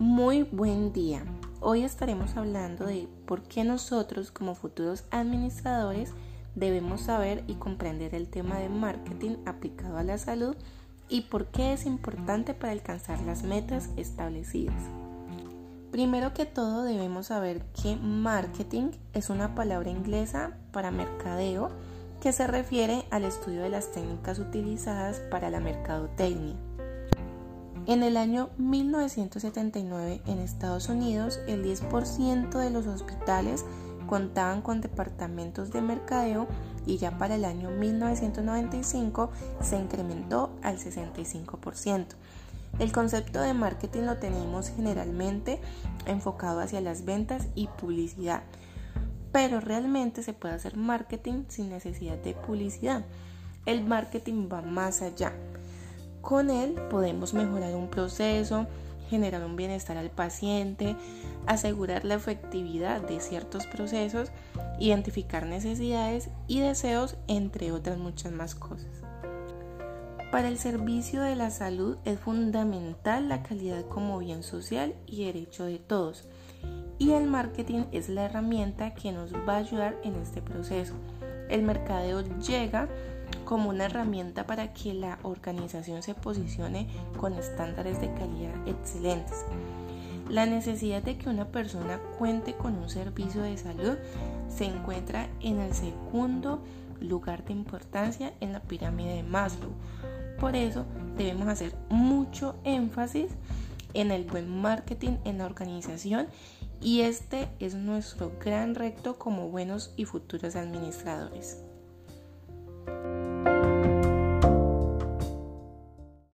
Muy buen día. Hoy estaremos hablando de por qué nosotros como futuros administradores debemos saber y comprender el tema de marketing aplicado a la salud y por qué es importante para alcanzar las metas establecidas. Primero que todo debemos saber que marketing es una palabra inglesa para mercadeo que se refiere al estudio de las técnicas utilizadas para la mercadotecnia. En el año 1979 en Estados Unidos, el 10% de los hospitales contaban con departamentos de mercadeo y ya para el año 1995 se incrementó al 65%. El concepto de marketing lo tenemos generalmente enfocado hacia las ventas y publicidad, pero realmente se puede hacer marketing sin necesidad de publicidad. El marketing va más allá. Con él podemos mejorar un proceso, generar un bienestar al paciente, asegurar la efectividad de ciertos procesos, identificar necesidades y deseos, entre otras muchas más cosas. Para el servicio de la salud es fundamental la calidad como bien social y derecho de todos. Y el marketing es la herramienta que nos va a ayudar en este proceso. El mercadeo llega como una herramienta para que la organización se posicione con estándares de calidad excelentes. La necesidad de que una persona cuente con un servicio de salud se encuentra en el segundo lugar de importancia en la pirámide de Maslow. Por eso debemos hacer mucho énfasis en el buen marketing en la organización y este es nuestro gran reto como buenos y futuros administradores.